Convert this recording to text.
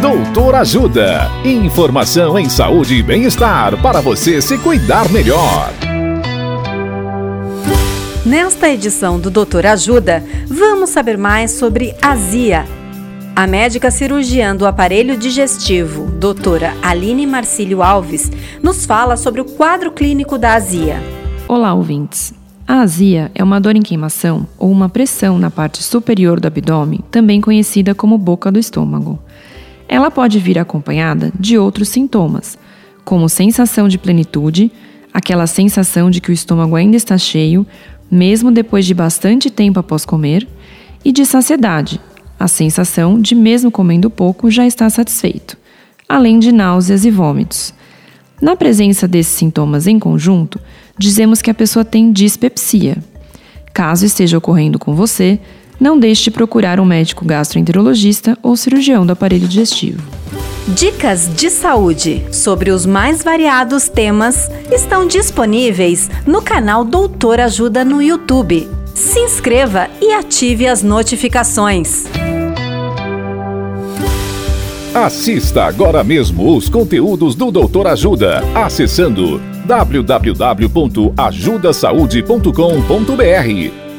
Doutor Ajuda. Informação em saúde e bem-estar para você se cuidar melhor. Nesta edição do Doutor Ajuda, vamos saber mais sobre azia. A médica cirurgiã do aparelho digestivo, doutora Aline Marcílio Alves, nos fala sobre o quadro clínico da azia. Olá, ouvintes. A azia é uma dor em queimação ou uma pressão na parte superior do abdômen, também conhecida como boca do estômago. Ela pode vir acompanhada de outros sintomas, como sensação de plenitude, aquela sensação de que o estômago ainda está cheio, mesmo depois de bastante tempo após comer, e de saciedade, a sensação de, mesmo comendo pouco, já estar satisfeito, além de náuseas e vômitos. Na presença desses sintomas em conjunto, dizemos que a pessoa tem dispepsia. Caso esteja ocorrendo com você, não deixe de procurar um médico gastroenterologista ou cirurgião do aparelho digestivo. Dicas de saúde sobre os mais variados temas estão disponíveis no canal Doutor Ajuda no YouTube. Se inscreva e ative as notificações. Assista agora mesmo os conteúdos do Doutor Ajuda, acessando www.ajudasaude.com.br